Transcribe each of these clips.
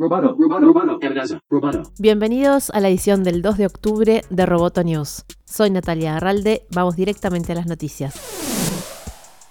Roboto, roboto, roboto. Bienvenidos a la edición del 2 de octubre de Roboto News. Soy Natalia Arralde, vamos directamente a las noticias.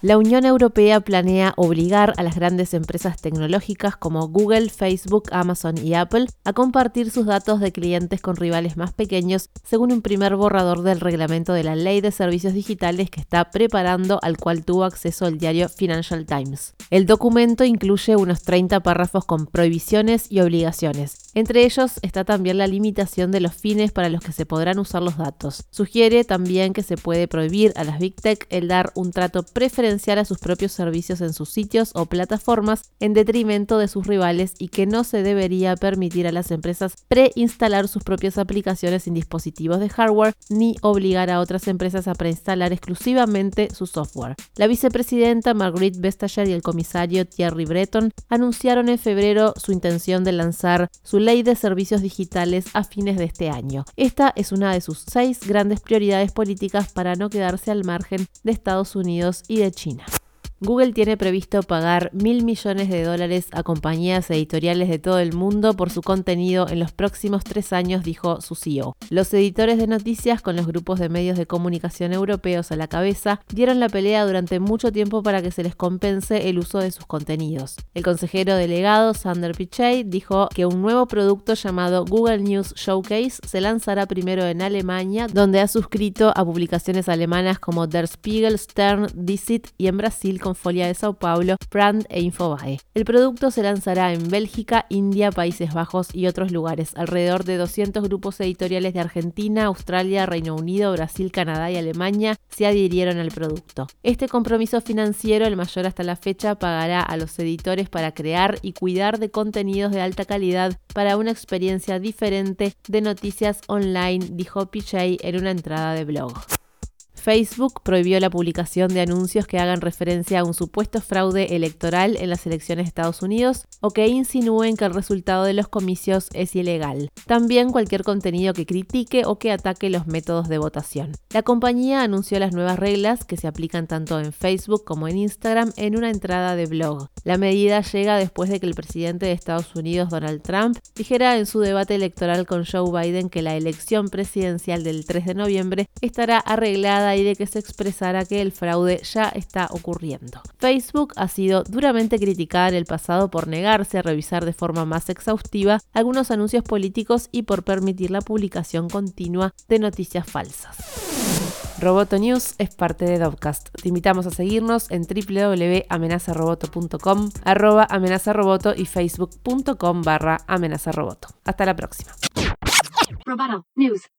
La Unión Europea planea obligar a las grandes empresas tecnológicas como Google, Facebook, Amazon y Apple a compartir sus datos de clientes con rivales más pequeños, según un primer borrador del reglamento de la Ley de Servicios Digitales que está preparando, al cual tuvo acceso el diario Financial Times. El documento incluye unos 30 párrafos con prohibiciones y obligaciones. Entre ellos está también la limitación de los fines para los que se podrán usar los datos. Sugiere también que se puede prohibir a las Big Tech el dar un trato preferencial a sus propios servicios en sus sitios o plataformas en detrimento de sus rivales y que no se debería permitir a las empresas preinstalar sus propias aplicaciones en dispositivos de hardware ni obligar a otras empresas a preinstalar exclusivamente su software. La vicepresidenta Marguerite Vestager y el comisario Thierry Breton anunciaron en febrero su intención de lanzar su ley de servicios digitales a fines de este año. Esta es una de sus seis grandes prioridades políticas para no quedarse al margen de Estados Unidos y de China. China. Google tiene previsto pagar mil millones de dólares a compañías editoriales de todo el mundo por su contenido en los próximos tres años, dijo su CEO. Los editores de noticias, con los grupos de medios de comunicación europeos a la cabeza, dieron la pelea durante mucho tiempo para que se les compense el uso de sus contenidos. El consejero delegado Sander Pichey dijo que un nuevo producto llamado Google News Showcase se lanzará primero en Alemania, donde ha suscrito a publicaciones alemanas como Der Spiegel, Stern, Dizit y en Brasil Folia de Sao Paulo, Brand e Infobae. El producto se lanzará en Bélgica, India, Países Bajos y otros lugares. Alrededor de 200 grupos editoriales de Argentina, Australia, Reino Unido, Brasil, Canadá y Alemania se adhirieron al producto. Este compromiso financiero, el mayor hasta la fecha, pagará a los editores para crear y cuidar de contenidos de alta calidad para una experiencia diferente de noticias online, dijo Pichey en una entrada de blog. Facebook prohibió la publicación de anuncios que hagan referencia a un supuesto fraude electoral en las elecciones de Estados Unidos o que insinúen que el resultado de los comicios es ilegal. También cualquier contenido que critique o que ataque los métodos de votación. La compañía anunció las nuevas reglas que se aplican tanto en Facebook como en Instagram en una entrada de blog. La medida llega después de que el presidente de Estados Unidos, Donald Trump, dijera en su debate electoral con Joe Biden que la elección presidencial del 3 de noviembre estará arreglada de que se expresara que el fraude ya está ocurriendo. Facebook ha sido duramente criticada en el pasado por negarse a revisar de forma más exhaustiva algunos anuncios políticos y por permitir la publicación continua de noticias falsas. Roboto News es parte de Dovcast. Te invitamos a seguirnos en www.amenazaroboto.com, arroba amenazaroboto y facebook.com barra amenazaroboto. Hasta la próxima. Roboto News.